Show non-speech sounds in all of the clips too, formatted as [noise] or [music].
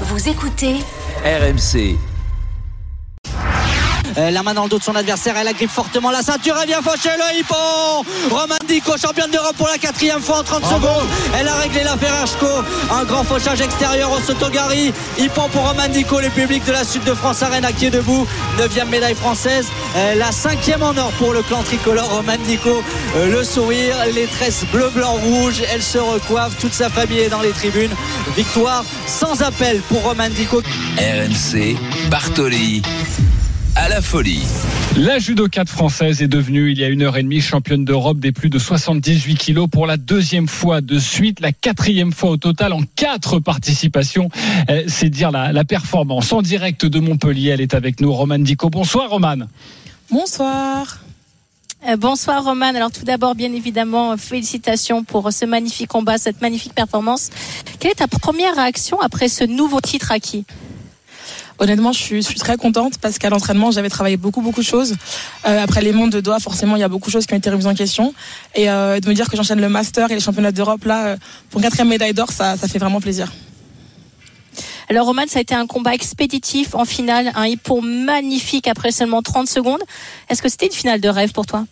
Vous écoutez RMC. Euh, la main dans le dos de son adversaire, elle agrippe fortement la ceinture, elle vient faucher le hippon Roman Dico, championne d'Europe pour la quatrième fois en 30 secondes. Elle a réglé l'affaire Ashko. Un grand fauchage extérieur au Sotogari. Hippon pour Roman Dico, le public de la Sud de France Arena qui est debout. Neuvième médaille française. Euh, la cinquième en or pour le clan tricolore. Roman Dico, euh, le sourire, les tresses bleu, blanc, rouge. Elle se recoiffe. Toute sa famille est dans les tribunes. Victoire sans appel pour Roman Dico. RMC, Bartoli la folie. La judokate française est devenue, il y a une heure et demie, championne d'Europe des plus de 78 kilos pour la deuxième fois de suite, la quatrième fois au total en quatre participations. Euh, c'est dire la, la, performance. En direct de Montpellier, elle est avec nous, Romane Dico. Bonsoir, Romane. Bonsoir. Euh, bonsoir Roman. Alors tout d'abord, bien évidemment, félicitations pour ce magnifique combat, cette magnifique performance. Quelle est ta première réaction après ce nouveau titre acquis? Honnêtement, je suis, très contente parce qu'à l'entraînement, j'avais travaillé beaucoup, beaucoup de choses. Euh, après les mondes de doigts, forcément, il y a beaucoup de choses qui ont été remises en question. Et euh, de me dire que j'enchaîne le Master et les championnats d'Europe, là, euh, pour une quatrième médaille d'or, ça, ça fait vraiment plaisir. Alors Roman, ça a été un combat expéditif en finale, un hippon magnifique après seulement 30 secondes. Est-ce que c'était une finale de rêve pour toi?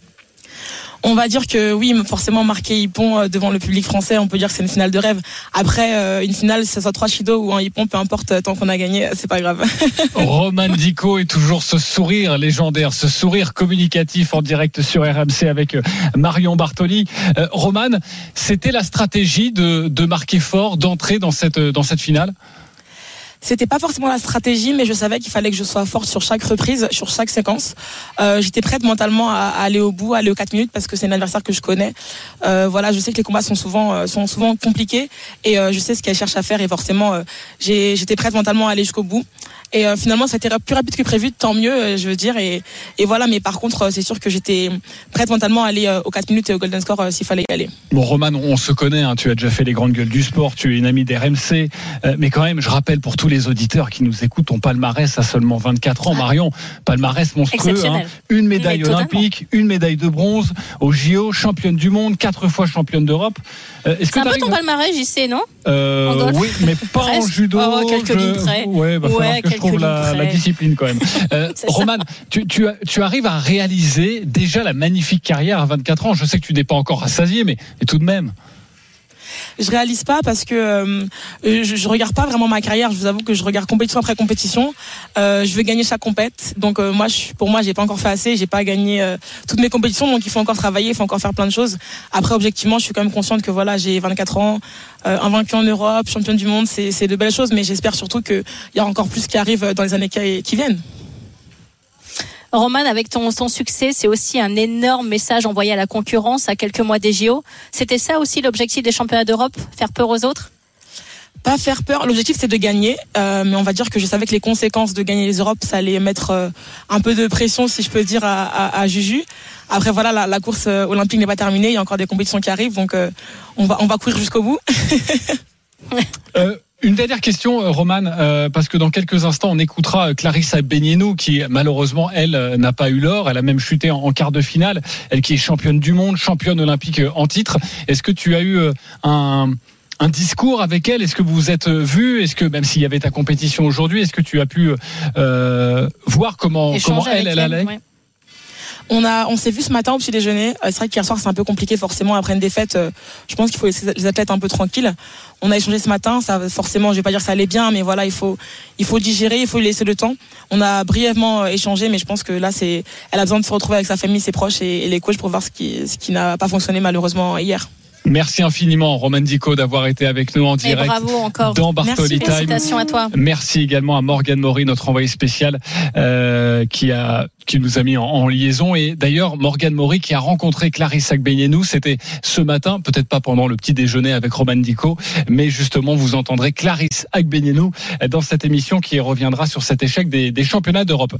On va dire que oui, forcément marquer hippon devant le public français, on peut dire que c'est une finale de rêve. Après, une finale, ce soit trois chido ou un hippon, peu importe, tant qu'on a gagné, c'est pas grave. [laughs] Roman Dico est toujours ce sourire légendaire, ce sourire communicatif en direct sur RMC avec Marion Bartoli. Euh, Roman, c'était la stratégie de, de marquer fort, d'entrer dans cette, dans cette finale? C'était pas forcément la stratégie, mais je savais qu'il fallait que je sois forte sur chaque reprise, sur chaque séquence. Euh, J'étais prête mentalement à, aller au bout, à aller aux 4 minutes parce que c'est un adversaire que je connais. Euh, voilà, je sais que les combats sont souvent euh, sont souvent compliqués et je sais ce qu'elle cherche à faire et forcément j'étais prête mentalement à aller jusqu'au bout. Et euh, finalement, ça a été plus rapide que prévu, tant mieux, euh, je veux dire. Et, et voilà, mais par contre, c'est sûr que j'étais prête mentalement à aller aux 4 minutes et au Golden Score s'il fallait y aller. Bon, Roman, on se connaît, hein, tu as déjà fait les grandes gueules du sport, tu es une amie d'RMC, mais quand même, je rappelle pour tous les auditeurs qui nous écoutent, ton palmarès à seulement 24 ans, Marion, palmarès monstrueux, hein, une médaille olympique, une médaille de bronze au JO, championne du monde, quatre fois championne d'Europe. Euh, c'est un peu ton palmarès, j'y sais, non? Euh, Oui, mais pas [laughs] en judo. Oh, quelques je... près. Ouais, falloir que je trouve la, la, discipline quand même. [laughs] Euh, Roman, tu, tu, tu, arrives à réaliser déjà la magnifique carrière à 24 ans. Je sais que tu n'es pas encore rassasié, mais, mais tout de même je réalise pas parce que euh, je, je, regarde pas vraiment ma carrière. Je vous avoue que je regarde compétition après compétition. Euh, je veux gagner chaque compète. Donc euh, moi, je, pour moi, j'ai pas encore fait assez. J'ai pas gagné euh, toutes mes compétitions. Donc il faut encore travailler, il faut encore faire plein de choses. Après, objectivement, je suis quand même consciente que voilà, j'ai 24 ans, euh, invaincu en Europe, championne du monde. C'est de belles choses, mais j'espère surtout qu'il y a encore plus qui arrive dans les années qui viennent. Roman, avec ton, ton succès, c'est aussi un énorme message envoyé à la concurrence à quelques mois des JO. C'était ça aussi l'objectif des championnats d'Europe, faire peur aux autres? Pas faire peur. L'objectif c'est de gagner, euh, mais on va dire que je savais que les conséquences de gagner les Europes, ça allait mettre euh, un peu de pression, si je peux dire, à, à, à Juju. Après voilà, la, la course euh, olympique n'est pas terminée, il y a encore des compétitions qui arrivent, donc euh, on va on va courir jusqu'au bout. [laughs] Une dernière question, Roman, euh, parce que dans quelques instants, on écoutera Clarissa Benienou, qui malheureusement, elle, n'a pas eu l'or. Elle a même chuté en, en, quart de finale. Elle qui est championne du monde, championne olympique en titre. Est-ce que tu as eu un, un discours avec elle? Est-ce que vous vous êtes vu? Est-ce que même s'il y avait ta compétition aujourd'hui, est-ce que tu as pu euh, voir comment, comment elle, elle, allait? ouais. On a, on s'est vu ce matin au petit déjeuner. C'est vrai qu'hier soir c'est un peu compliqué forcément après une défaite. Je pense qu'il faut laisser les athlètes un peu tranquilles. On a échangé ce matin. Ça, forcément, je vais pas dire que ça allait bien, mais voilà, il faut, il faut digérer, il faut lui laisser le temps. On a brièvement échangé, mais je pense que là c'est, elle a besoin de se retrouver avec sa famille, ses proches et, et les coachs pour voir ce qui, ce qui n'a pas fonctionné malheureusement hier. Merci infiniment, Roman Dico, d'avoir été avec nous en direct Et bravo encore. dans Bartoli Merci, félicitations à toi. Merci également à Morgan Maury, notre envoyé spécial, euh, qui a qui nous a mis en, en liaison. Et d'ailleurs, Morgan Maury qui a rencontré Clarisse Agbenienou, c'était ce matin, peut-être pas pendant le petit déjeuner avec Roman Dico, mais justement, vous entendrez Clarisse Agbenienou dans cette émission qui reviendra sur cet échec des, des championnats d'Europe.